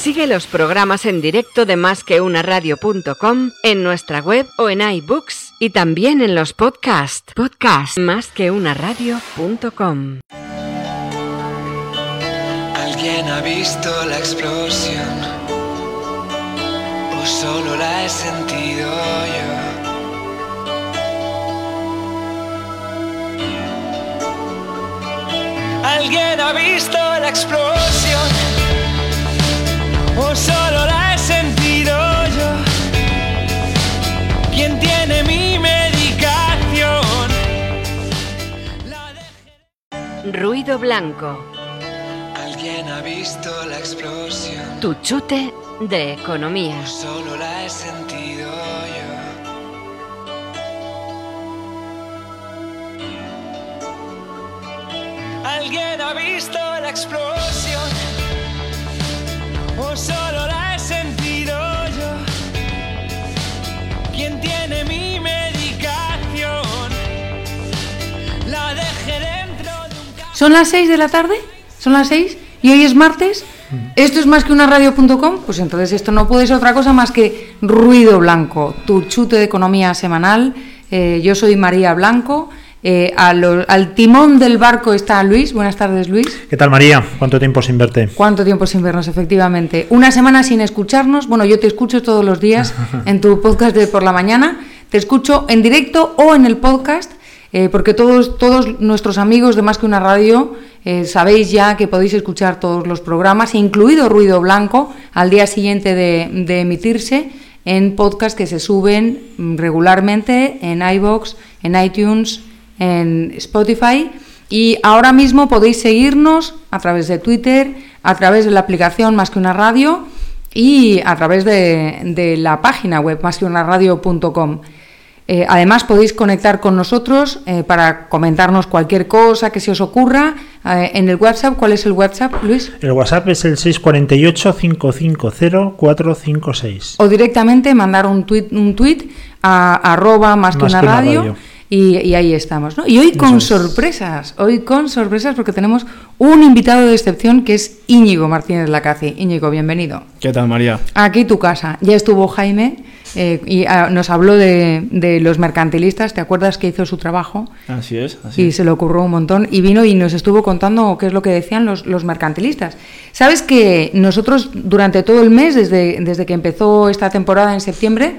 Sigue los programas en directo de másqueunaradio.com en nuestra web o en iBooks y también en los podcasts. Podcast másqueunaradio.com. ¿Alguien ha visto la explosión? ¿O solo la he sentido yo? ¿Alguien ha visto la explosión? ¿O solo la he sentido yo? ¿Quién tiene mi medicación? La Ruido blanco. ¿Alguien ha visto la explosión? Tu chute de economía. Solo la he sentido yo. ¿Alguien ha visto la explosión? ¿O solo la he sentido yo? ¿Quién tiene mi medicación? La dejé dentro de un ca- ¿Son las 6 de la tarde? ¿Son las 6? ¿Y hoy es martes? ¿Esto es más que una radio.com? Pues entonces esto no puede ser otra cosa más que Ruido Blanco, tu chute de economía semanal. Eh, yo soy María Blanco. Eh, lo- al timón del barco está Luis. Buenas tardes, Luis. ¿Qué tal María? ¿Cuánto tiempo sin verte? ¿Cuánto tiempo sin vernos, efectivamente? Una semana sin escucharnos. Bueno, yo te escucho todos los días en tu podcast de por la mañana. Te escucho en directo o en el podcast, eh, porque todos, todos nuestros amigos de Más que una radio eh, sabéis ya que podéis escuchar todos los programas, incluido Ruido Blanco, al día siguiente de, de emitirse en podcast que se suben mm, regularmente en iBox, en iTunes, en Spotify. Y ahora mismo podéis seguirnos a través de Twitter, a través de la aplicación Más que una radio y a través de, de la página web más que una radio.com. Eh, además podéis conectar con nosotros eh, para comentarnos cualquier cosa que se os ocurra eh, en el WhatsApp. ¿Cuál es el WhatsApp, Luis? El WhatsApp es el 648-550-456. O directamente mandar un tweet, un tweet a arroba más que una que una radio. radio. Y, y ahí estamos, ¿no? Y hoy con sorpresas, hoy con sorpresas porque tenemos un invitado de excepción que es Íñigo Martínez Lacazi. Íñigo, bienvenido. ¿Qué tal, María? Aquí tu casa. Ya estuvo Jaime eh, y ah, nos habló de, de los mercantilistas. ¿Te acuerdas que hizo su trabajo? Así es, así Y se le ocurrió un montón y vino y nos estuvo contando qué es lo que decían los, los mercantilistas. Sabes que nosotros durante todo el mes, desde, desde que empezó esta temporada en septiembre,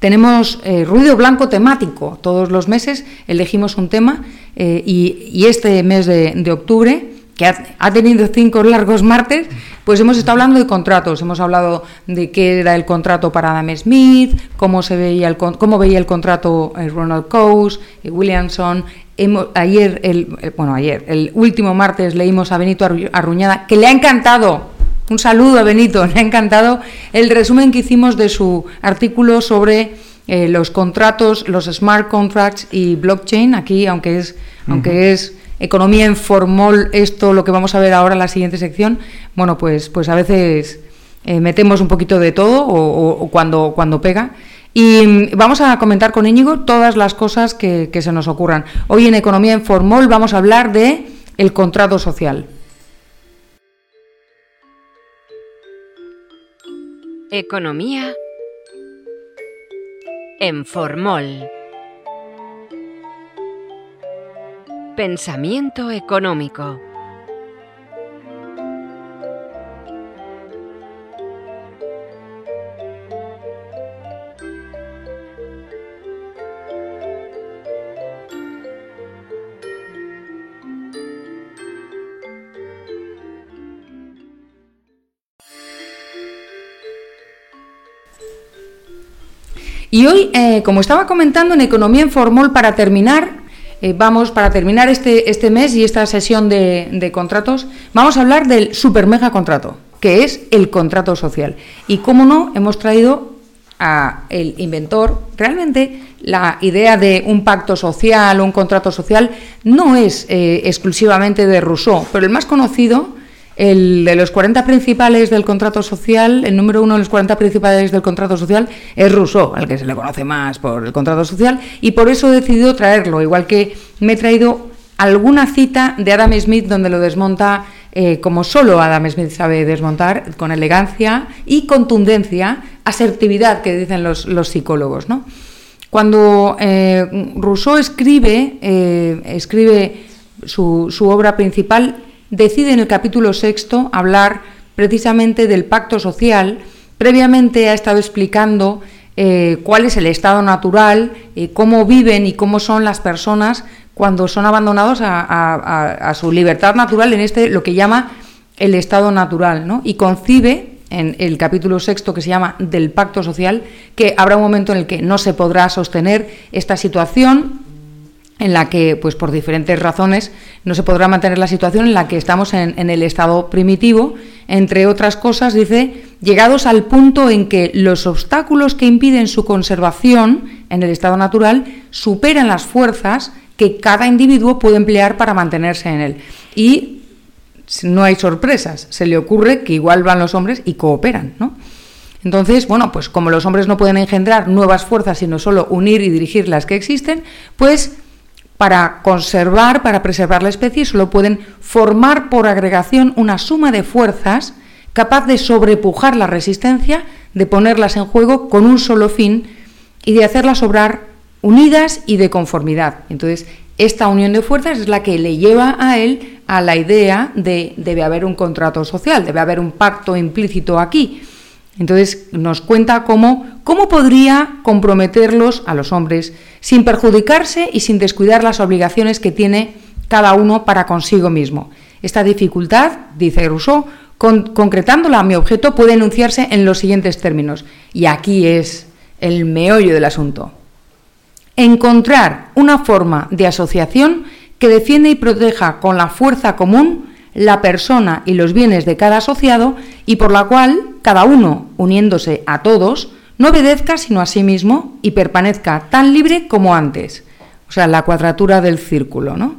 tenemos eh, ruido blanco temático. Todos los meses elegimos un tema eh, y, y este mes de, de octubre, que ha, tenido cinco largos martes, pues hemos estado hablando de contratos. Hemos hablado de qué era el contrato para Adam Smith, cómo, se veía, el, cómo veía el contrato eh, Ronald Coase, Williamson. Hemos- ayer, el, bueno, ayer, el último martes leímos a Benito Arru- Arruñada, que le ha encantado un saludo a Benito, me ha encantado el resumen que hicimos de su artículo sobre eh, los contratos, los smart contracts y blockchain. Aquí, aunque es, aunque es economía en formol, esto lo que vamos a ver ahora en la siguiente sección, bueno, pues, pues a veces eh, metemos un poquito de todo o, o- o cuando, cuando pega. Y mm, vamos a comentar con Íñigo todas las cosas que, que se nos ocurran. Hoy en Economía en Formol vamos a hablar de el contrato social. Economía en Formol. Pensamiento económico. Y hoy, eh, como estaba comentando en Economía en Formol, para terminar, eh, vamos, para terminar este, este mes y esta sesión de, de contratos, vamos a hablar del super mega contrato, que es el contrato social. Y cómo no, hemos traído a el inventor, realmente la idea de un pacto social un contrato social no es eh, exclusivamente de Rousseau, pero el más conocido el de los 40 principales del contrato social, el número uno de los 40 principales del contrato social es Rousseau, al que se le conoce más por el contrato social, y por eso he decidido traerlo, igual que me he traído alguna cita de Adam Smith donde lo desmonta eh, como solo Adam Smith sabe desmontar, con elegancia y contundencia, asertividad, que dicen los, los psicólogos. ¿no? Cuando eh, Rousseau escribe, eh, escribe su, su obra principal, decide en el capítulo sexto hablar precisamente del pacto social. Previamente ha estado explicando eh, cuál es el estado natural, eh, cómo viven y cómo son las personas cuando son abandonados a, a- su libertad natural en este lo que llama el estado natural, ¿no? Y concibe en el capítulo sexto que se llama del pacto social que habrá un momento en el que no se podrá sostener esta situación en la que, pues por diferentes razones, no se podrá mantener la situación en la que estamos en, el estado primitivo, entre otras cosas, dice, llegados al punto en que los obstáculos que impiden su conservación en el estado natural superan las fuerzas que cada individuo puede emplear para mantenerse en él. Y no hay sorpresas, se le ocurre que igual van los hombres y cooperan, ¿no? Entonces, bueno, pues como los hombres no pueden engendrar nuevas fuerzas, sino solo unir y dirigir las que existen, pues para conservar, para preservar la especie, solo pueden formar por agregación una suma de fuerzas capaz de sobrepujar la resistencia, de ponerlas en juego con un solo fin y de hacerlas obrar unidas y de conformidad. Entonces, esta unión de fuerzas es la que le lleva a él a la idea de debe haber un contrato social, debe haber un pacto implícito aquí. Entonces nos cuenta cómo, cómo podría comprometerlos a los hombres sin perjudicarse y sin descuidar las obligaciones que tiene cada uno para consigo mismo. Esta dificultad, dice Rousseau, con- concretándola a mi objeto, puede enunciarse en los siguientes términos. Y aquí es el meollo del asunto. Encontrar una forma de asociación que defienda y proteja con la fuerza común la persona y los bienes de cada asociado y por la cual cada uno, uniéndose a todos, no obedezca sino a sí mismo y permanezca tan libre como antes. O sea, la cuadratura del círculo, ¿no?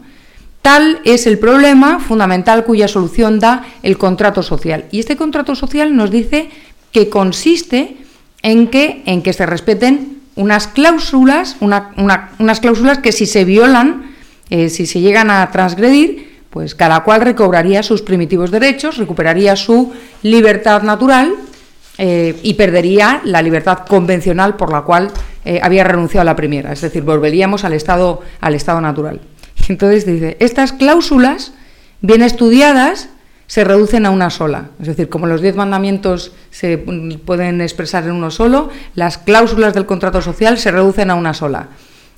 Tal es el problema fundamental cuya solución da el contrato social. Y este contrato social nos dice que consiste en que, en que se respeten unas cláusulas, una- una- unas cláusulas que si se violan, eh, si se llegan a transgredir, pues cada cual recobraría sus primitivos derechos, recuperaría su libertad natural eh, y perdería la libertad convencional por la cual eh, había renunciado a la primera, es decir, volveríamos al estado, al estado natural. Entonces dice, estas cláusulas, bien estudiadas, se reducen a una sola. Es decir, como los diez mandamientos se mm, pueden expresar en uno solo, las cláusulas del contrato social se reducen a una sola.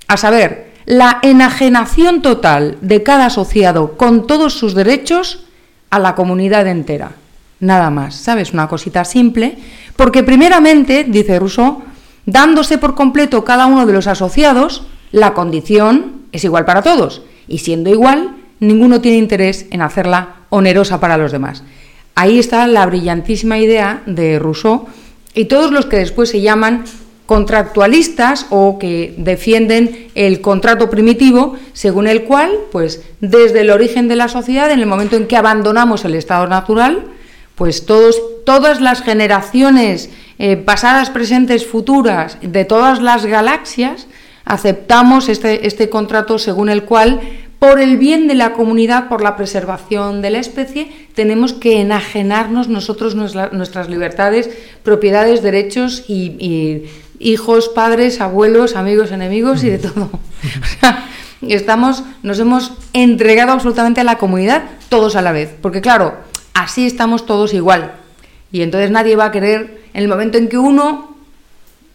A saber, la enajenación total de cada asociado con todos sus derechos a la comunidad entera. Nada más, ¿sabes? Una cosita simple, porque primeramente, dice Rousseau, dándose por completo cada uno de los asociados, la condición es igual para todos, y siendo igual, ninguno tiene interés en hacerla onerosa para los demás. Ahí está la brillantísima idea de Rousseau y todos los que después se llaman contractualistas o que defienden el contrato primitivo, según el cual, pues desde el origen de la sociedad, en el momento en que abandonamos el estado natural, pues todos, todas las generaciones eh, pasadas, presentes, futuras, de todas las galaxias, aceptamos este, este contrato según el cual, por el bien de la comunidad, por la preservación de la especie, tenemos que enajenarnos nosotros nuestra- nuestras libertades, propiedades, derechos y, y hijos, padres, abuelos, amigos, enemigos y de todo. O sea, estamos, nos hemos entregado absolutamente a la comunidad todos a la vez, porque claro, así estamos todos igual. Y entonces nadie va a querer, en el momento en que uno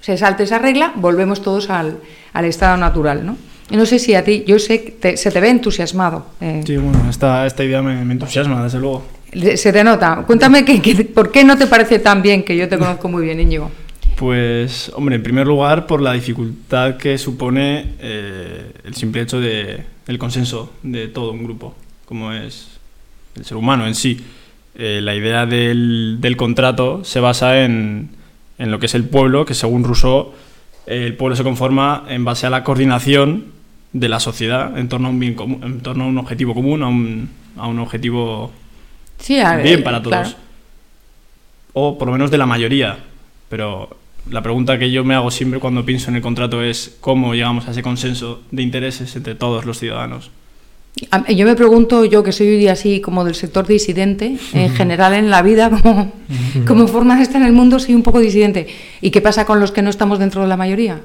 se salte esa regla, volvemos todos al, al estado natural, ¿no? Y no sé si a ti, yo sé que te- se te ve entusiasmado. eh, Sí, bueno, esta, esta idea me, me entusiasma, desde luego. Se te nota. Cuéntame que, que- por qué no te parece tan bien, que yo te conozco muy bien, Íñigo. Pues, hombre, en primer lugar, por la dificultad que supone eh, el simple hecho de el consenso de todo un grupo, como es el ser humano en sí. Eh, la idea del, del contrato se basa en, en lo que es el pueblo, que según Rousseau, eh, el pueblo se conforma en base a la coordinación de la sociedad en torno a un bien común, en torno a un objetivo común, a un, a un objetivo Sí, a ver, bien para todos. claro. O por lo menos de la mayoría. Pero la pregunta que yo me hago siempre cuando pienso en el contrato es cómo llegamos a ese consenso de intereses entre todos los ciudadanos. Yo me pregunto, yo que soy así como del sector disidente, en general en la vida, como, como forma de estar en el mundo, soy un poco disidente. ¿Y qué pasa con los que no estamos dentro de la mayoría?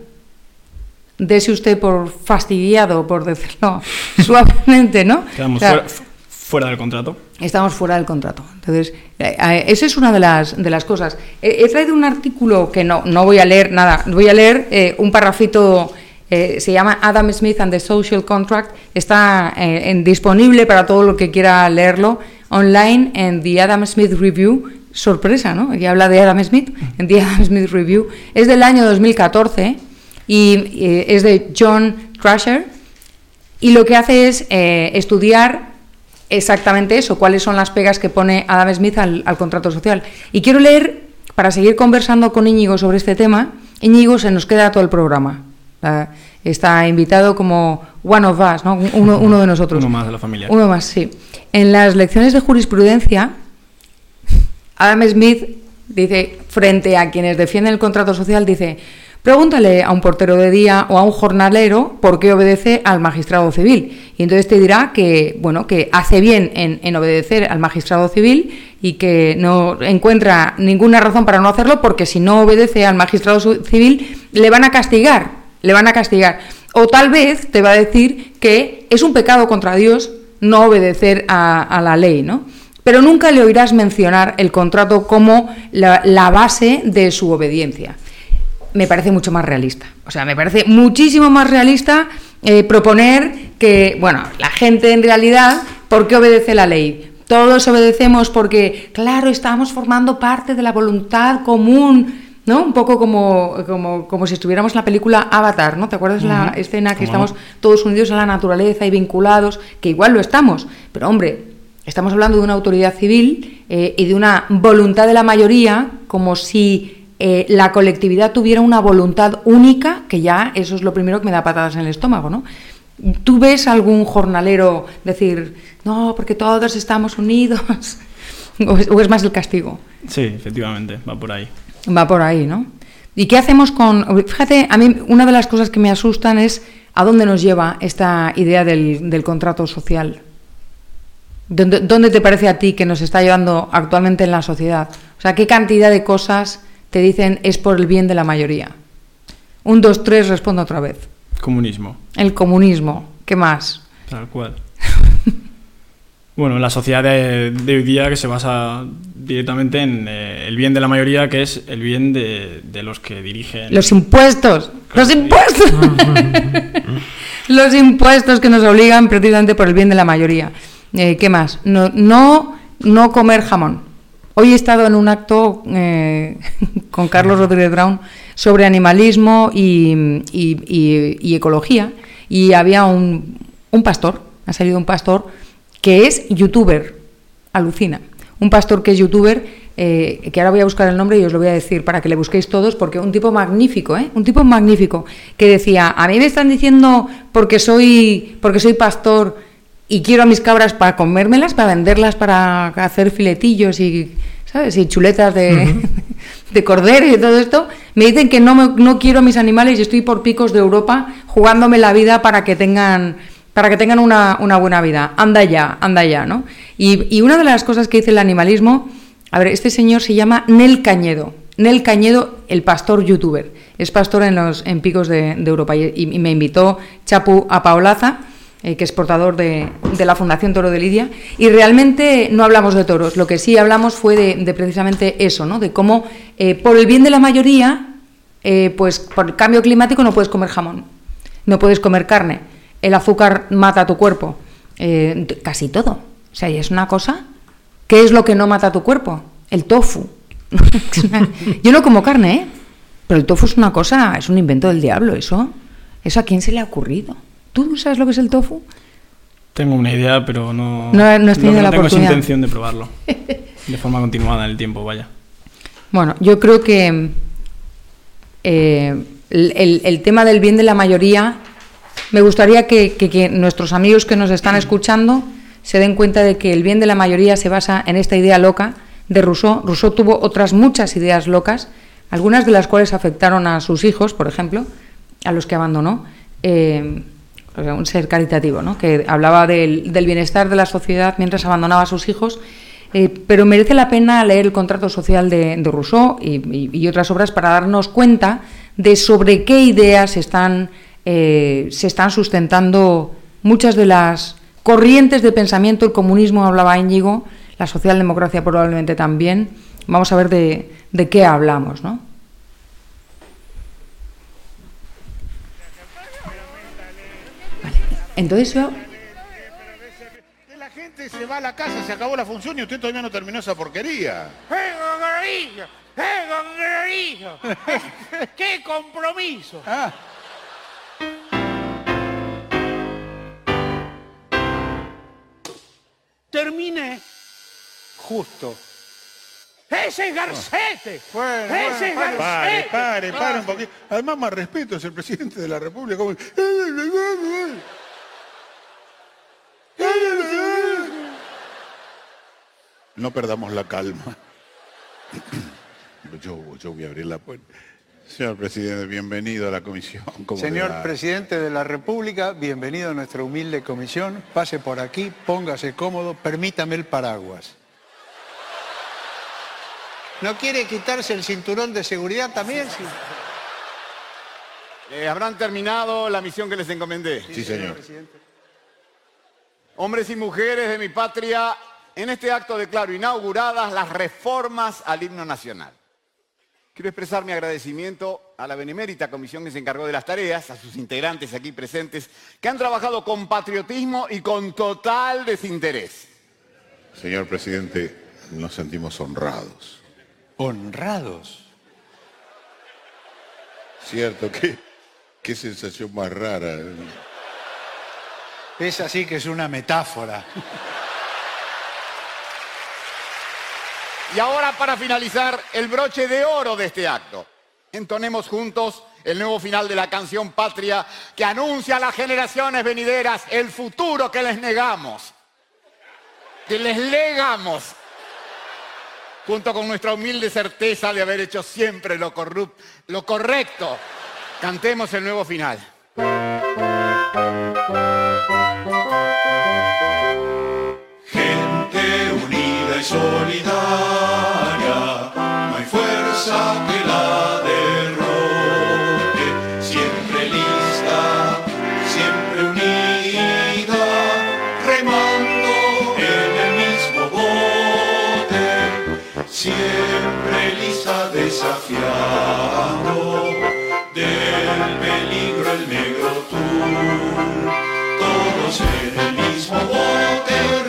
Dese usted por fastidiado, por decirlo suavemente, ¿no? Quedamos O sea, fuera, fu- fuera del contrato. Estamos fuera del contrato. Entonces, eh, eh, esa es una de las, de las cosas. He, he traído un artículo que no, no voy a leer nada, voy a leer eh, un parrafito, eh, se llama Adam Smith and the Social Contract, está eh, disponible para todo el que quiera leerlo online en The Adam Smith Review. Sorpresa, ¿no? Y habla de Adam Smith en The Adam Smith Review. Es del año 2014 y eh, es de John Trasher. Y lo que hace es estudiar exactamente eso, cuáles son las pegas que pone Adam Smith al contrato social. Y quiero leer, para seguir conversando con Íñigo sobre este tema, Íñigo se nos queda todo el programa. Ah, Está invitado como one of us, ¿no? uno, uno de nosotros. Uno más de la familia. Uno más, sí. En las lecciones de jurisprudencia, Adam Smith dice, frente a quienes defienden el contrato social, dice, pregúntale a un portero de día o a un jornalero por qué obedece al magistrado civil. Y entonces te dirá que, bueno, que hace bien en, en obedecer al magistrado civil y que no encuentra ninguna razón para no hacerlo porque si no obedece al magistrado civil le van a castigar, le van a castigar. O tal vez te va a decir que es un pecado contra Dios no obedecer a, la ley, ¿no? Pero nunca le oirás mencionar el contrato como la, la base de su obediencia. Me parece mucho más realista. O sea, me parece muchísimo más realista eh, proponer que, bueno, la gente en realidad, ¿por qué obedece la ley? Todos obedecemos porque, claro, estamos formando parte de la voluntad común, ¿no? Un poco como, como, como si estuviéramos en la película Avatar, ¿no? ¿Te acuerdas la escena que estamos todos unidos a la naturaleza y vinculados? Que igual lo estamos, pero hombre, estamos hablando de una autoridad civil eh, y de una voluntad de la mayoría, como si eh, la colectividad tuviera una voluntad única, que ya eso es lo primero que me da patadas en el estómago, ¿no? ¿Tú ves algún jornalero decir, no, porque todos estamos unidos? o, es, o es más el castigo? Sí, efectivamente, va por ahí. Va por ahí, ¿no? ¿Y qué hacemos con...? Fíjate, a mí una de las cosas que me asustan es a dónde nos lleva esta idea del, del contrato social. ¿Dónde, ¿Dónde te parece a ti que nos está llevando actualmente en la sociedad? O sea, ¿qué cantidad de cosas te dicen es por el bien de la mayoría? Un, dos, tres, respondo otra vez. Comunismo, El comunismo, ¿qué más? tal cual. Bueno, la sociedad de, de hoy día que se basa directamente en eh, el bien de la mayoría, que es el bien de, de los que dirigen. Los impuestos, los impuestos. los impuestos que nos obligan precisamente por el bien de la mayoría. Eh, ¿Qué más? No, no, no comer jamón. Hoy he estado en un acto eh, con Carlos Rodríguez Brown sobre animalismo y, y- y- y ecología y había un, un pastor, ha salido un pastor que es youtuber, alucina. Un pastor que es youtuber, eh, que ahora voy a buscar el nombre y os lo voy a decir para que le busquéis todos, porque un tipo magnífico, ¿eh? Un tipo magnífico, que decía, a mí me están diciendo porque soy, porque soy pastor y quiero a mis cabras para comérmelas, para venderlas, para hacer filetillos y, ¿sabes? Y chuletas de, de cordero y todo esto, me dicen que no, me- no quiero a mis animales y estoy por picos de Europa jugándome la vida para que tengan para que tengan una, buena vida. Anda ya, anda ya, ¿no? Y, una de las cosas que dice el animalismo, a ver, este señor se llama Nel Cañedo. Nel Cañedo, el pastor youtuber. Es pastor en los en picos de, Europa. Y, me invitó Chapu a Paolaza, eh, que es portador de, la Fundación Toro de Lidia. Y realmente no hablamos de toros. Lo que sí hablamos fue de, de precisamente eso, ¿no? De cómo, eh, por el bien de la mayoría, eh, pues por el cambio climático no puedes comer jamón, no puedes comer carne, el azúcar mata tu cuerpo, eh, casi todo. O sea, y es una cosa. ¿Qué es lo que no mata tu cuerpo? El tofu. Yo no como carne, ¿eh? Pero el tofu es una cosa, es un invento del diablo, eso. ¿Eso a quién se le ha ocurrido? ¿Tú sabes lo que es el tofu? Tengo una idea, pero no, No- no has tenido la tengo oportunidad. intención de probarlo. De forma continuada en el tiempo, vaya. Bueno, yo creo que eh, el, el- el tema del bien de la mayoría, me gustaría que, nuestros amigos que nos están escuchando se den cuenta de que el bien de la mayoría se basa en esta idea loca de Rousseau. Rousseau tuvo otras muchas ideas locas, algunas de las cuales afectaron a sus hijos, por ejemplo, a los que abandonó. Eh, un ser caritativo, ¿no? que hablaba del, bienestar de la sociedad mientras abandonaba a sus hijos. Eh, pero merece la pena leer el contrato social de, Rousseau y otras obras para darnos cuenta de sobre qué ideas están, eh, se están sustentando muchas de las corrientes de pensamiento. El comunismo hablaba Íñigo, la socialdemocracia probablemente también. Vamos a ver de, de qué hablamos, ¿no? Vale. Entonces yo Que la gente se va a la casa, se acabó la función y usted todavía no terminó esa porquería. ¡Eh! ¡Eh! ¡Qué compromiso! Ah, Terminé justo. ¡Ese es Garcete! bueno, ¡Ese es bueno, pare, Garcete! pare, pare un poquito. Además, más respeto, es el presidente de la República. como- No perdamos la calma. Yo, yo voy a abrir la puerta. Señor presidente, bienvenido a la comisión. ¿Cómo le Señor va? presidente de la República, bienvenido a nuestra humilde comisión. Pase por aquí, póngase cómodo, permítame el paraguas. ¿No quiere quitarse el cinturón de seguridad también? Sí. Eh, ¿Habrán terminado la misión que les encomendé? Sí, señor. presidente. Hombres y mujeres de mi patria, en este acto declaro inauguradas las reformas al himno nacional. Quiero expresar mi agradecimiento a la benemérita comisión que se encargó de las tareas, a sus integrantes aquí presentes, que han trabajado con patriotismo y con total desinterés. Señor presidente, nos sentimos honrados. Honrados. Cierto, qué, qué sensación más rara. Es así que es una metáfora. Y ahora para finalizar, el broche de oro de este acto. Entonemos juntos el nuevo final de la canción Patria que anuncia a las generaciones venideras el futuro que les negamos, que les legamos, junto con nuestra humilde certeza de haber hecho siempre lo, correcto. Cantemos el nuevo final. El mismo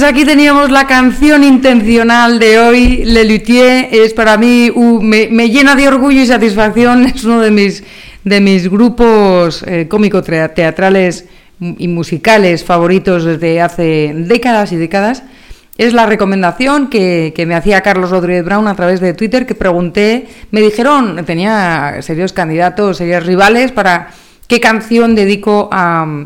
Pues aquí teníamos la canción intencional de hoy, Le Luthier, es para mí, me, llena de orgullo y satisfacción, es uno de mis, de mis grupos eh, cómico-teatrales y musicales favoritos desde hace décadas y décadas. Es la recomendación que, que me hacía Carlos Rodríguez Brown a través de Twitter, que pregunté, me dijeron, tenía serios candidatos, serios rivales para qué canción dedico a,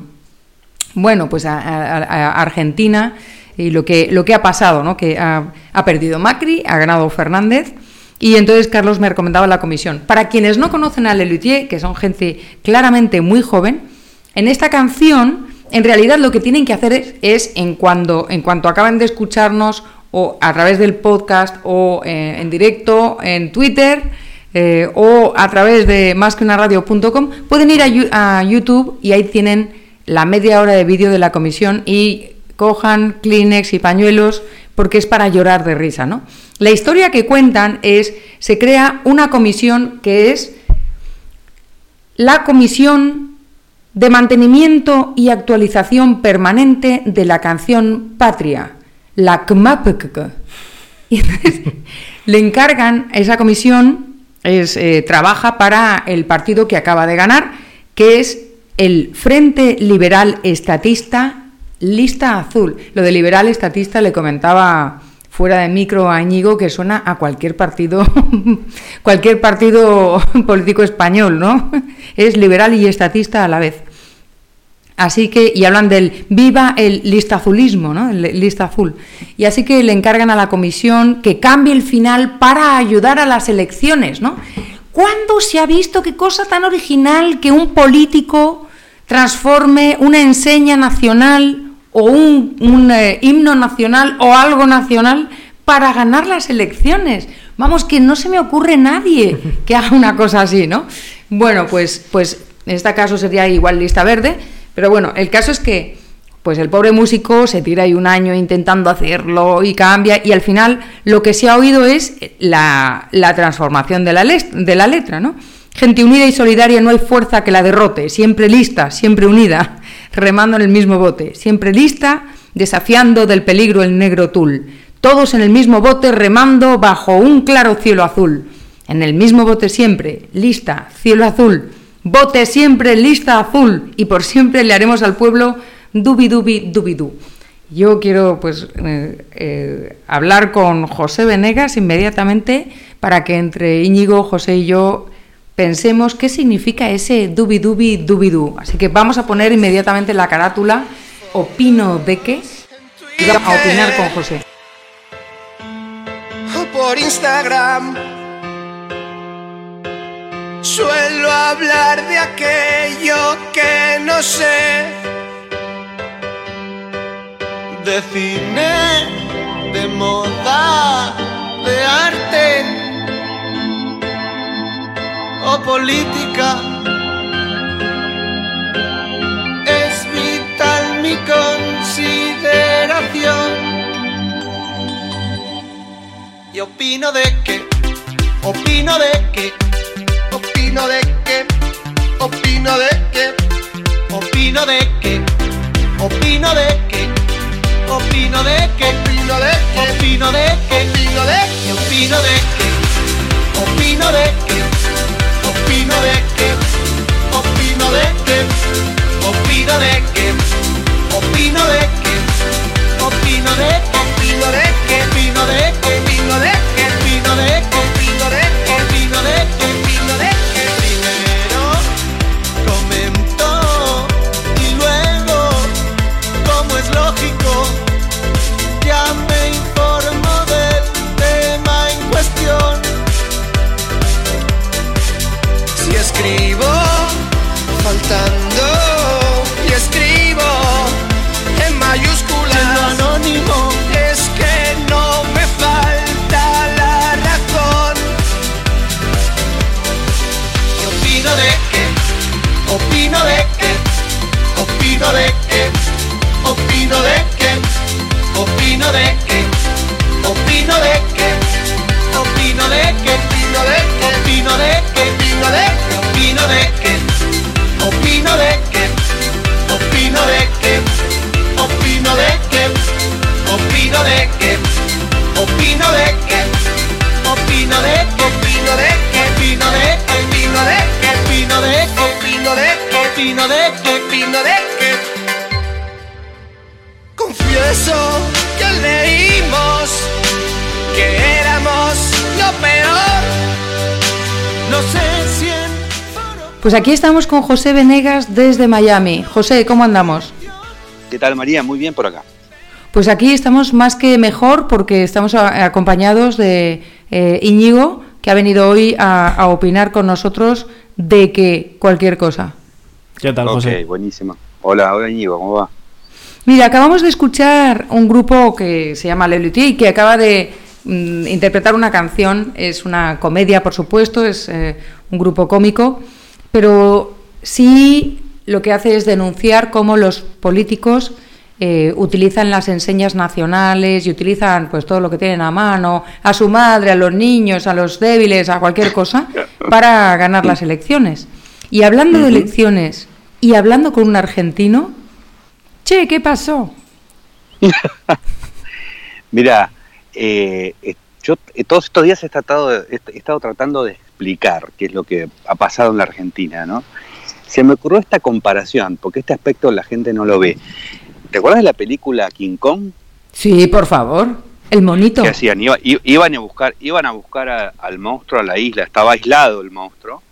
bueno, pues a Argentina y lo que, lo que ha pasado, ¿no? Que ha, ha perdido Macri, ha ganado Fernández. Y entonces Carlos me recomendaba la comisión. Para quienes no conocen a Lelutier, que son gente claramente muy joven, en esta canción, en realidad lo que tienen que hacer es, es en, cuando, en cuanto acaben de escucharnos o a través del podcast o eh, en directo en Twitter eh, o a través de másqueunaradio.com, pueden ir a, a YouTube y ahí tienen la media hora de vídeo de la comisión y cojan Kleenex y pañuelos porque es para llorar de risa, ¿no? La historia que cuentan es, se crea una comisión que es la Comisión de Mantenimiento y Actualización Permanente de la Canción Patria, la CMAPC. Y entonces, le encargan, esa comisión es, eh, trabaja para el partido que acaba de ganar, que es el Frente Liberal Estatista Lista Azul. Lo de liberal estatista le comentaba fuera de micro a que suena a cualquier partido, cualquier partido político español, ¿no? Es liberal y estatista a la vez. Así que, y hablan del viva el listazulismo, ¿no? El lista azul. Y así que le encargan a la comisión que cambie el final para ayudar a las elecciones, ¿no? ¿Cuándo se ha visto qué cosa tan original que un político transforme una enseña nacional o un, eh, himno nacional o algo nacional para ganar las elecciones? Vamos, que no se me ocurre nadie que haga una cosa así, ¿no? Bueno, pues, pues en este caso sería igual lista verde, pero bueno, el caso es que pues el pobre músico se tira ahí un año intentando hacerlo y cambia y al final lo que se ha oído es la, la transformación de la letra, ¿no? Gente unida y solidaria no hay fuerza que la derrote, siempre lista, siempre unida, remando en el mismo bote, siempre lista, desafiando del peligro el negro tul, todos en el mismo bote remando bajo un claro cielo azul, en el mismo bote siempre, lista, cielo azul, bote siempre, lista azul, y por siempre le haremos al pueblo dubi dubi dubi du. Yo quiero pues eh, eh, hablar con José Venegas inmediatamente para que entre Íñigo, José y yo pensemos qué significa ese dubi dubi dubi du. Así que vamos a poner inmediatamente la carátula opino de qué y vamos a opinar con José. por Instagram. Suelo hablar de aquello que no sé. De cine, de moda, de arte política. Es vital mi consideración. Y opino de que, opino de que, opino de que, opino de que, opino de que, opino de que, opino de que, opino de que, opino de que, opino de que, opino de que, opino de que, de que, opino de que, opino de que, opino de que, opino de que, Pues aquí estamos con José Venegas desde Miami. José, ¿cómo andamos? ¿Qué tal María? Muy bien por acá. Pues aquí estamos más que mejor porque estamos a- acompañados de eh, Íñigo, que ha venido hoy a, a opinar con nosotros de que cualquier cosa. ¿Qué tal, ok, José? buenísimo. Hola, hola Íñigo, ¿cómo va? Mira, acabamos de escuchar un grupo que se llama Lelutier y que acaba de mm, interpretar una canción. Es una comedia, por supuesto, es eh, un grupo cómico, pero sí lo que hace es denunciar cómo los políticos eh, utilizan las enseñas nacionales y utilizan pues todo lo que tienen a mano, a su madre, a los niños, a los débiles, a cualquier cosa, para ganar las elecciones. Y hablando de elecciones y hablando con un argentino, che, ¿qué pasó? Mira, eh, yo eh, todos estos días he, tratado de- he estado tratando de explicar qué es lo que ha pasado en la Argentina, ¿no? Se me ocurrió esta comparación, porque este aspecto la gente no lo ve. ¿Te acuerdas de la película King Kong? Sí, por favor. El monito. ¿Qué hacían? Iba- iban a buscar, iban a buscar a- al monstruo a la isla, estaba aislado el monstruo.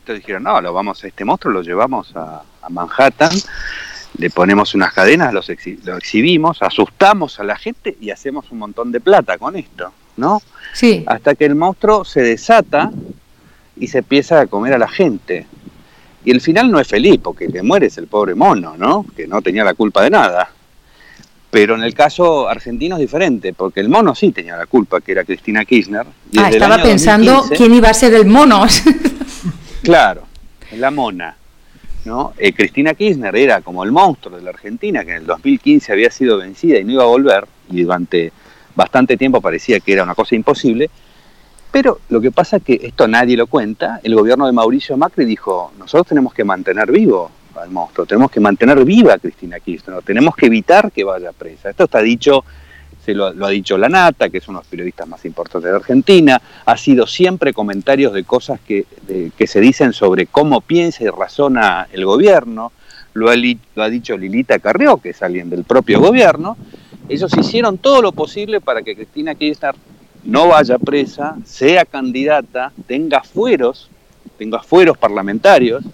Entonces dijeron, no, lo vamos a este monstruo, lo llevamos a, a Manhattan, le ponemos unas cadenas, los exhi- lo exhibimos, asustamos a la gente y hacemos un montón de plata con esto, ¿no? Sí. Hasta que el monstruo se desata y se empieza a comer a la gente. Y el final no es feliz, porque el que muere es el pobre mono, ¿no? Que no tenía la culpa de nada. Pero en el caso argentino es diferente, porque el mono sí tenía la culpa, que era Cristina Kirchner. y Ah, estaba pensando 2015 quién iba a ser el mono. Claro, la mona. ¿no? Eh, Cristina Kirchner era como el monstruo de la Argentina, que en el 2015 había sido vencida y no iba a volver, y durante bastante tiempo parecía que era una cosa imposible. Pero lo que pasa es que esto nadie lo cuenta. El gobierno de Mauricio Macri dijo, nosotros tenemos que mantener vivo al monstruo, tenemos que mantener viva a Cristina Kirchner, tenemos que evitar que vaya presa. Esto está dicho, se lo, ha dicho La Nata, que es uno de los periodistas más importantes de Argentina, ha sido siempre comentarios de cosas que, se dicen sobre cómo piensa y razona el gobierno, lo ha, lo ha dicho Lilita Carrió, que es alguien del propio gobierno, ellos hicieron todo lo posible para que Cristina Kirchner no vaya presa, sea candidata, tenga fueros, tenga fueros parlamentarios,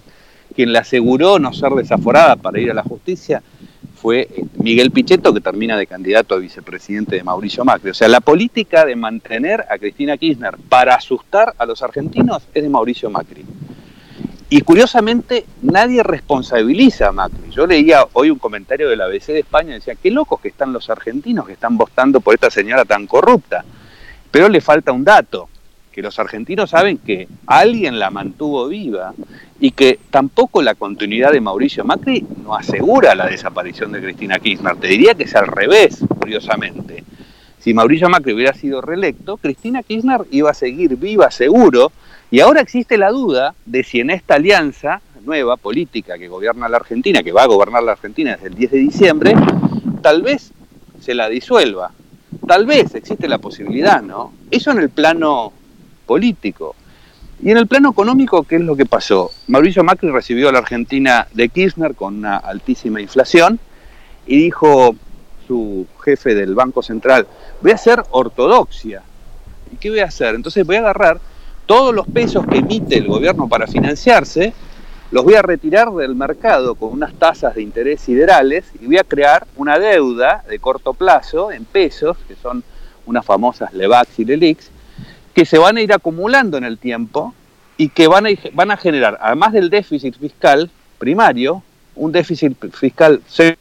quien le aseguró no ser desaforada para ir a la justicia fue eh, Miguel Pichetto, que termina de candidato a vicepresidente de Mauricio Macri. O sea, la política de mantener a Cristina Kirchner para asustar a los argentinos es de Mauricio Macri. Y curiosamente nadie responsabiliza a Macri. Yo leía hoy un comentario de la ABC de España decía, qué locos que están los argentinos que están votando por esta señora tan corrupta. Pero le falta un dato, que los argentinos saben que alguien la mantuvo viva y que tampoco la continuidad de Mauricio Macri no asegura la desaparición de Cristina Kirchner. Te diría que es al revés, curiosamente. Si Mauricio Macri hubiera sido reelecto, Cristina Kirchner iba a seguir viva seguro y ahora existe la duda de si en esta alianza nueva política que gobierna la Argentina, que va a gobernar la Argentina desde el 10 de diciembre, tal vez se la disuelva. Tal vez existe la posibilidad, ¿no? Eso en el plano político. Y en el plano económico, ¿qué es lo que pasó? Mauricio Macri recibió a la Argentina de Kirchner con una altísima inflación y dijo su jefe del Banco Central, voy a hacer ortodoxia. ¿Y qué voy a hacer? Entonces voy a agarrar todos los pesos que emite el gobierno para financiarse, los voy a retirar del mercado con unas tasas de interés siderales y voy a crear una deuda de corto plazo en pesos, que son unas famosas LEVAX y LELIX, que se van a ir acumulando en el tiempo y que van a, van a generar, además del déficit fiscal primario, un déficit fiscal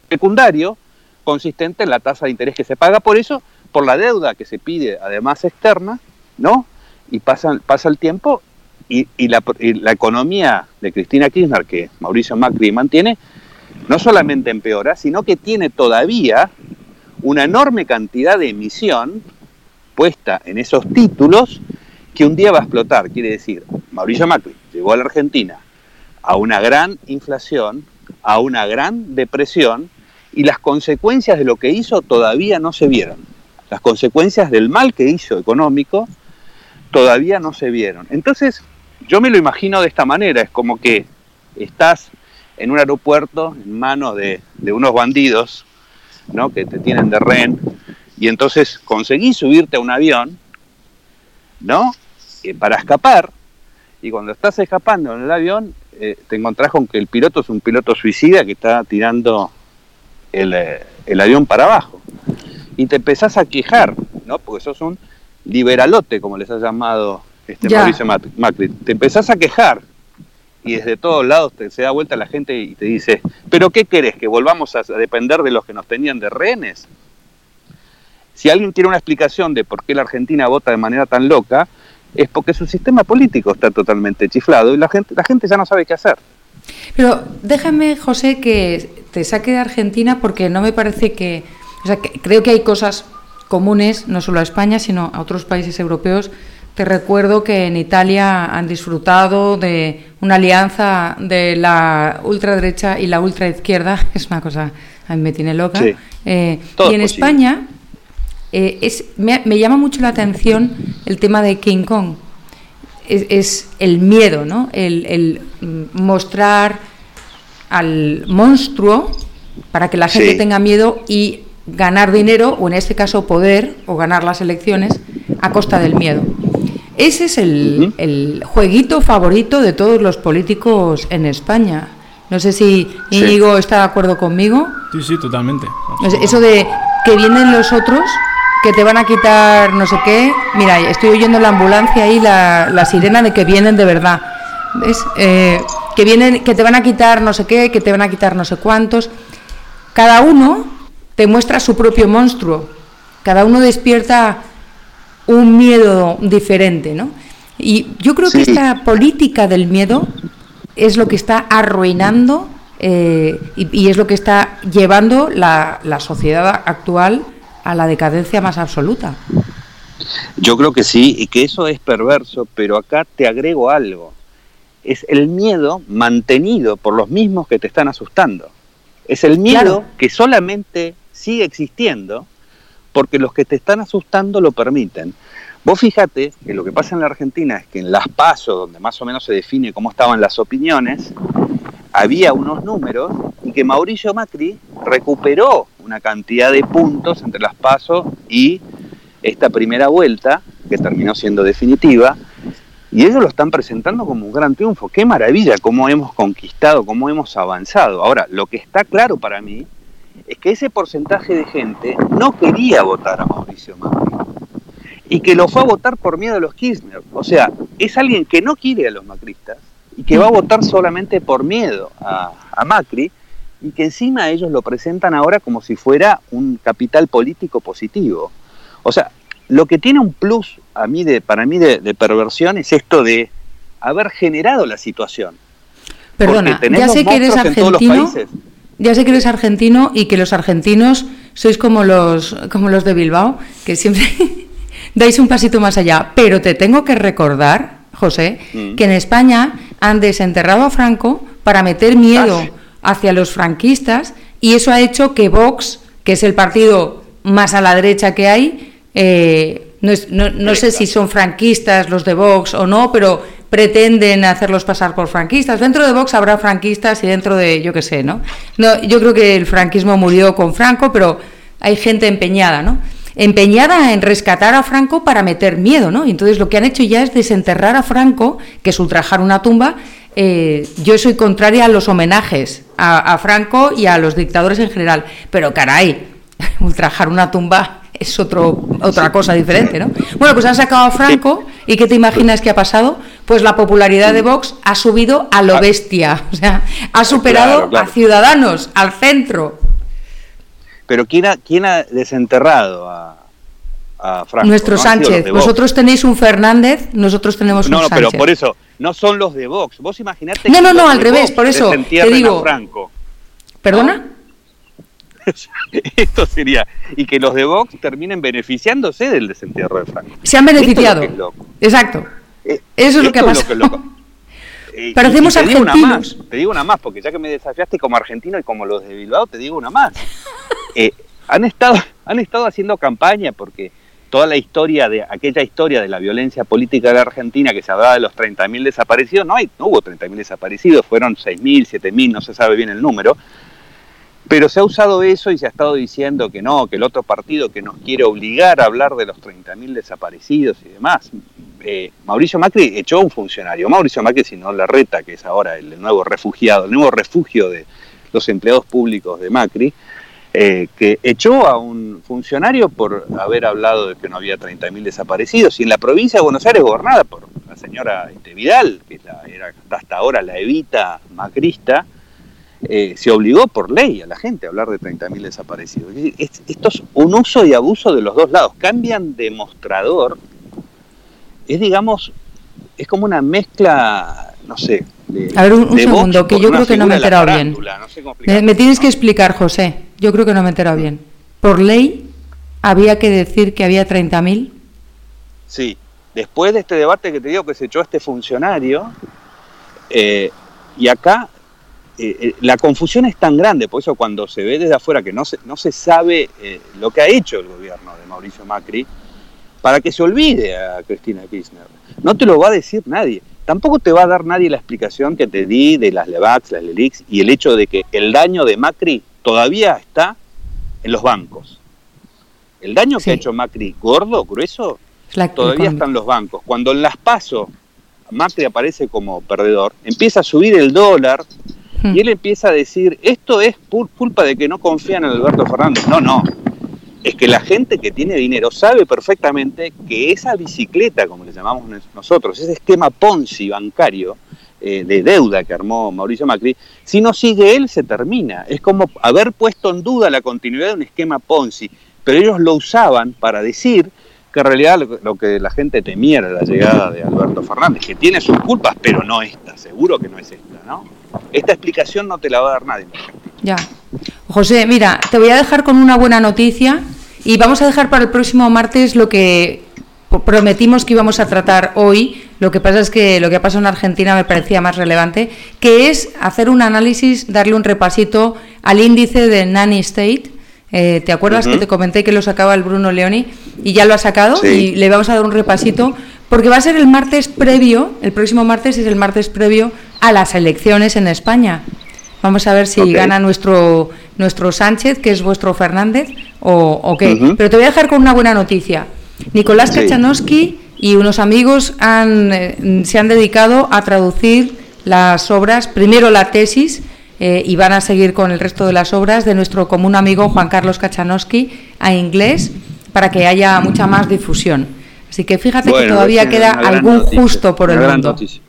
secundario consistente en la tasa de interés que se paga por eso, por la deuda que se pide además externa, ¿no? Y pasa, pasa el tiempo y, y la, y la economía de Cristina Kirchner, que Mauricio Macri mantiene, no solamente empeora, sino que tiene todavía una enorme cantidad de emisión puesta en esos títulos que un día va a explotar. Quiere decir, Mauricio Macri llegó a la Argentina a una gran inflación, a una gran depresión, y las consecuencias de lo que hizo todavía no se vieron. Las consecuencias del mal que hizo económico todavía no se vieron. Entonces, yo me lo imagino de esta manera, es como que estás en un aeropuerto en manos de, unos bandidos, ¿no? que te tienen de rehén, y entonces conseguís subirte a un avión, ¿no? Eh, para escapar, y cuando estás escapando en el avión, eh, te encontrás con que el piloto es un piloto suicida que está tirando el, eh, el avión para abajo. Y te empezás a quejar, ¿no? Porque sos un liberalote, como les ha llamado este Ya. Mauricio Mac- Macri. Te empezás a quejar y desde todos lados te, se da vuelta la gente y te dice, ¿pero qué querés? ¿Que volvamos a a depender de los que nos tenían de rehenes? Si alguien quiere una explicación de por qué la Argentina vota de manera tan loca, es porque su sistema político está totalmente chiflado y la gente, la gente ya no sabe qué hacer. Pero déjame, José, que te saque de Argentina porque no me parece que... O sea, que creo que hay cosas comunes, no solo a España, sino a otros países europeos. Te recuerdo que en Italia han disfrutado de una alianza de la ultraderecha y la ultraizquierda, es una cosa, a mí me tiene loca. Sí. Eh, y en posible. España eh, es, me, me llama mucho la atención el tema de King Kong. Es, es el miedo, ¿no? El, el, mm, mostrar al monstruo para que la gente Sí. tenga miedo y ganar dinero, o en este caso poder, o ganar las elecciones, a costa del miedo. Ese es el, el jueguito favorito de todos los políticos en España. No sé si Sí. Íñigo está de acuerdo conmigo. Sí, sí, totalmente. Es- Eso de que vienen los otros, que te van a quitar no sé qué. Mira, estoy oyendo la ambulancia ahí, la, la sirena de que vienen de verdad. ¿Ves? Eh, que vienen, que te van a quitar no sé qué, que te van a quitar no sé cuántos. Cada uno te muestra su propio monstruo. Cada uno despierta un miedo diferente, ¿no? Y yo creo que esta política del miedo es lo que está arruinando eh, y, y es lo que está llevando la, la sociedad actual a la decadencia más absoluta. Yo creo que sí, y que eso es perverso, pero acá te agrego algo. Es el miedo mantenido por los mismos que te están asustando. Es el miedo Claro. que solamente sigue existiendo porque los que te están asustando lo permiten. Vos fíjate que lo que pasa en la Argentina es que en las PASO, donde más o menos se define cómo estaban las opiniones, había unos números y que Mauricio Macri recuperó una cantidad de puntos entre las PASO y esta primera vuelta, que terminó siendo definitiva, y ellos lo están presentando como un gran triunfo. Qué maravilla cómo hemos conquistado, cómo hemos avanzado. Ahora, lo que está claro para mí es que ese porcentaje de gente no quería votar a Mauricio Macri y que lo fue a votar por miedo a los Kirchner. O sea, es alguien que no quiere a los macristas y que va a votar solamente por miedo a, a Macri y que encima ellos lo presentan ahora como si fuera un capital político positivo. O sea, lo que tiene un plus a mí de, para mí de, de perversión es esto de haber generado la situación. Perdona, ya sé que eres argentino. Ya sé que eres argentino y que los argentinos sois como los, como los de Bilbao, que siempre dais un pasito más allá. Pero te tengo que recordar, José, Mm. que en España han desenterrado a Franco para meter miedo Ah, hacia los franquistas y eso ha hecho que Vox, que es el partido más a la derecha que hay, eh, no, es- no- no sé si son franquistas los de Vox o no, pero pretenden hacerlos pasar por franquistas. Dentro de Vox habrá franquistas y dentro de, yo qué sé, ¿no? no yo creo que el franquismo murió con Franco, pero hay gente empeñada, ¿no? Empeñada en rescatar a Franco para meter miedo, ¿no? Y entonces lo que han hecho ya es desenterrar a Franco, que es ultrajar una tumba. Eh, yo soy contraria a los homenajes a, a Franco y a los dictadores en general, pero caray, ultrajar una tumba es otro, otra cosa diferente, ¿no? Bueno, pues han sacado a Franco y ¿qué te imaginas que ha pasado? Pues la popularidad de Vox ha subido a lo bestia, o sea, ha superado Claro, claro. a Ciudadanos, al centro. Pero ¿quién ha, quién ha desenterrado a, a Franco? Nuestro ¿No han sido los Sánchez. Vosotros tenéis un Fernández, nosotros tenemos No, un no, pero Sánchez. por eso, no son los de Vox. Vos imaginate No, que no, no, al revés, Vox por eso te digo- Franco. ¿Perdona? Esto sería. Y que los de Vox terminen beneficiándose del desentierro de Franco. Se han beneficiado. es. Exacto. Eh, Eso es lo que ha pasado. Eh, y te digo una más, te digo una más, porque ya que me desafiaste como argentino y como los de Bilbao, te digo una más. Eh, han, estado, han estado haciendo campaña porque toda la historia de aquella historia de la violencia política de la Argentina que se hablaba de los 30.000 desaparecidos, no, hay, no hubo 30.000 desaparecidos, fueron 6.000, 7.000, no se sabe bien el número. Pero se ha usado eso y se ha estado diciendo que no, que el otro partido que nos quiere obligar a hablar de los 30.000 desaparecidos y demás. Eh, Mauricio Macri echó a un funcionario. Mauricio Macri, si no la reta, que es ahora el nuevo refugiado, el nuevo refugio de los empleados públicos de Macri, eh, que echó a un funcionario por haber hablado de que no había 30.000 desaparecidos. Y en la provincia de Buenos Aires, gobernada por la señora este, Vidal, que la- era hasta ahora la evita macrista, eh, se obligó por ley a la gente a hablar de 30.000 desaparecidos. Es esto es un uso y abuso de los dos lados. Cambian de mostrador. Es, digamos, es como una mezcla, no sé. de- A ver, un, segundo, que yo creo que no me he enterado bien. no sé me tienes que explicar, José. Yo creo que no me he enterado bien. Por ley, había que decir que había 30.000. Sí, después de este debate que te digo que se echó este funcionario, eh, y acá eh, eh, la confusión es tan grande, por eso cuando se ve desde afuera que no se, no se sabe eh, lo que ha hecho el gobierno de Mauricio Macri, para que se olvide a Cristina Kirchner. No te lo va a decir nadie. Tampoco te va a dar nadie la explicación que te di de las Levax, las Lelix y el hecho de que el daño de Macri todavía está en los bancos. El daño que ha hecho Macri gordo, grueso, La- todavía económica. está en los bancos. Cuando en las paso Macri aparece como perdedor, empieza a subir el dólar. Y él empieza a decir, esto es culpa de que no confían en Alberto Fernández. No, no. Es que la gente que tiene dinero sabe perfectamente que esa bicicleta, como le llamamos nos- nosotros, ese esquema Ponzi bancario eh, de deuda que armó Mauricio Macri, si no sigue él se termina. Es como haber puesto en duda la continuidad de un esquema Ponzi, pero ellos lo usaban para decir que en realidad lo que la gente temía era la llegada de Alberto Fernández, que tiene sus culpas, pero no esta, seguro que no es esta, ¿no? Esta explicación no te la va a dar nadie. Ya. José, mira, te voy a dejar con una buena noticia y vamos a dejar para el próximo martes lo que prometimos que íbamos a tratar hoy. Lo que pasa es que lo que ha pasado en Argentina me parecía más relevante, que es hacer un análisis, darle un repasito al índice de Nanny State. Eh, ¿Te acuerdas que te comenté que lo sacaba el Bruno Leoni? Y ya lo ha sacado Sí. y le vamos a dar un repasito porque va a ser el martes previo, el próximo martes es el martes previo a las elecciones en España. Vamos a ver si gana nuestro, nuestro Sánchez, que es vuestro Fernández, o, o qué. Pero te voy a dejar con una buena noticia. Nicolás Sí. Kachanowski y unos amigos han, eh, se han dedicado a traducir las obras, primero la tesis, eh, y van a seguir con el resto de las obras de nuestro común amigo Juan Carlos Kachanowski a inglés para que haya mucha más difusión. Así que fíjate que todavía queda algún noticia, justo por el mundo. noticia.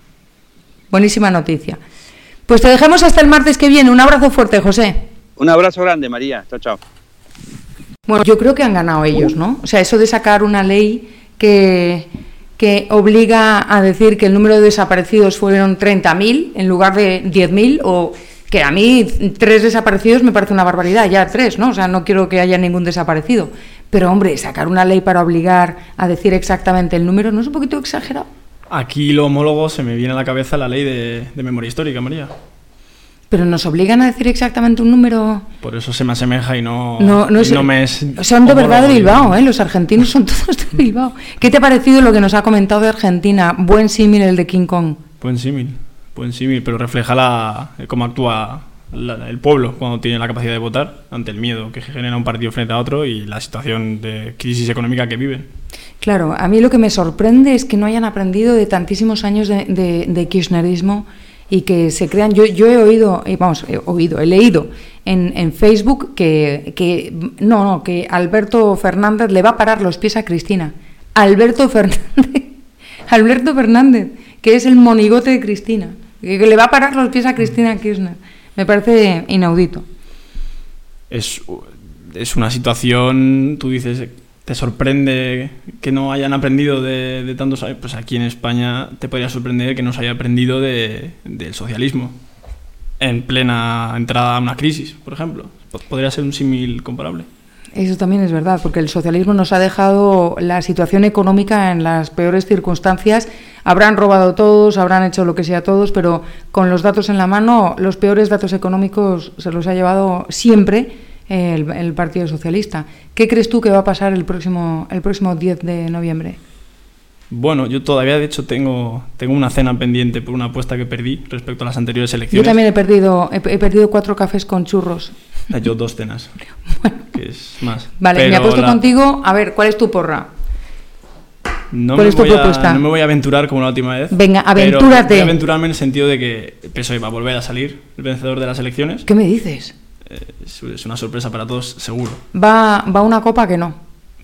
Buenísima noticia. Pues te dejamos hasta el martes que viene. Un abrazo fuerte, José. Un abrazo grande, María. Chao, chao. Bueno, yo creo que han ganado ellos, ¿no? O sea, eso de sacar una ley que, que obliga a decir que el número de desaparecidos fueron 30.000 en lugar de 10.000 o que a mí tres desaparecidos me parece una barbaridad, ya tres, ¿no? O sea, no quiero que haya ningún desaparecido. Pero, hombre, sacar una ley para obligar a decir exactamente el número, ¿no es un poquito exagerado? Aquí lo homólogo se me viene a la cabeza la ley de, de memoria histórica, María. Pero nos obligan a decir exactamente un número... Por eso se me asemeja y no, No, no, y no me es Son de verdad de Bilbao, ¿eh? Los argentinos son todos de Bilbao. ¿Qué te ha parecido lo que nos ha comentado de Argentina? Buen símil el de King Kong. Buen símil, buen símil, pero refleja la, cómo actúa la- el pueblo cuando tiene la capacidad de votar ante el miedo que genera un partido frente a otro y la situación de crisis económica que viven. Claro, a mí lo que me sorprende es que no hayan aprendido de tantísimos años de, de- de kirchnerismo y que se crean. Yo, yo he oído, eh, vamos, he oído, he leído en, en Facebook que, que no, no, que Alberto Fernández le va a parar los pies a Cristina. Alberto Fernández, Alberto Fernández, que es el monigote de Cristina, que, que le va a parar los pies a Cristina Kirchner. Me parece inaudito. Es, es una situación, tú dices, te sorprende que no hayan aprendido de, tantos años. Pues aquí en España te podría sorprender que no se haya aprendido de- del socialismo en plena entrada a una crisis, por ejemplo. Po- Podría ser un símil comparable. Eso también es verdad, porque el socialismo nos ha dejado la situación económica en las peores circunstancias. Habrán robado todos, habrán hecho lo que sea todos, pero con los datos en la mano, los peores datos económicos se los ha llevado siempre el, Partido Socialista. ¿Qué crees tú que va a pasar el próximo, el próximo 10 de noviembre? Bueno, yo todavía de hecho tengo, tengo una cena pendiente por una apuesta que perdí respecto a las anteriores Yo elecciones. también he perdido, he, he perdido cuatro cafés con churros. Yo dos cenas, que es más. Vale, me Pero apuesto la- contigo. A ver, ¿cuál es tu porra? No ¿Cuál me, es tu voy a, propuesta? no me voy a aventurar como la última vez. Venga, pero aventúrate. Voy a aventurarme en el sentido de que el PSOE va a volver a salir el vencedor de las elecciones. ¿Qué me dices? Eh, es, es una sorpresa para todos, seguro. Va, va una copa que no.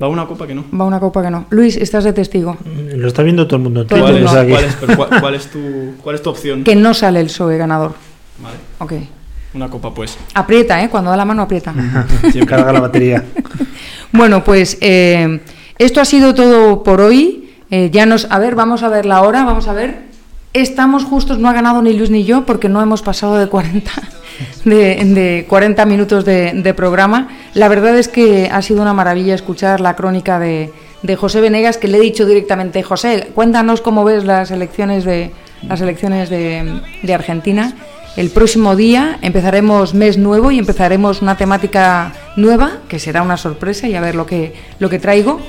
Va una copa que no. Va una copa que no. Luis, estás de testigo. Lo está viendo todo el mundo. ¿Cuál es, cuál es- pero cuál- cuál es tu, cuál es tu opción? Que no sale el PSOE ganador. Vale, Ok. una copa pues. Aprieta, ¿eh? Cuando da la mano aprieta. Siempre. Carga la batería. bueno, pues eh, esto ha sido todo por hoy. Eh, ya nos, a ver, vamos a ver la hora, vamos a ver. Estamos justos, no ha ganado ni Luis ni yo porque no hemos pasado de 40, de, de 40 minutos de, programa. La verdad es que ha sido una maravilla escuchar la crónica de, José Venegas, que le he dicho directamente, José, cuéntanos cómo ves las elecciones de, las elecciones de Argentina. El próximo día empezaremos mes nuevo y empezaremos una temática nueva, que será una sorpresa y a ver lo que, lo que traigo.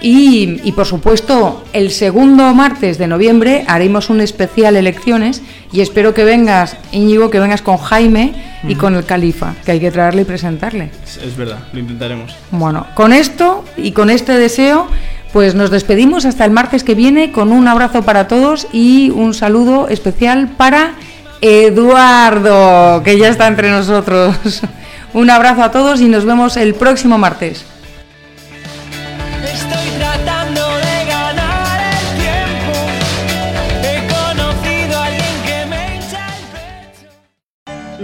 Y, y, por supuesto, el segundo martes de noviembre haremos un especial elecciones y espero que vengas, Íñigo, que vengas con Jaime y con el califa, que hay que traerle y presentarle. Es, es verdad, lo intentaremos. Bueno, con esto y con este deseo, pues nos despedimos hasta el martes que viene con un abrazo para todos y un saludo especial para Eduardo, que ya está entre nosotros. Un abrazo a todos y nos vemos el próximo martes.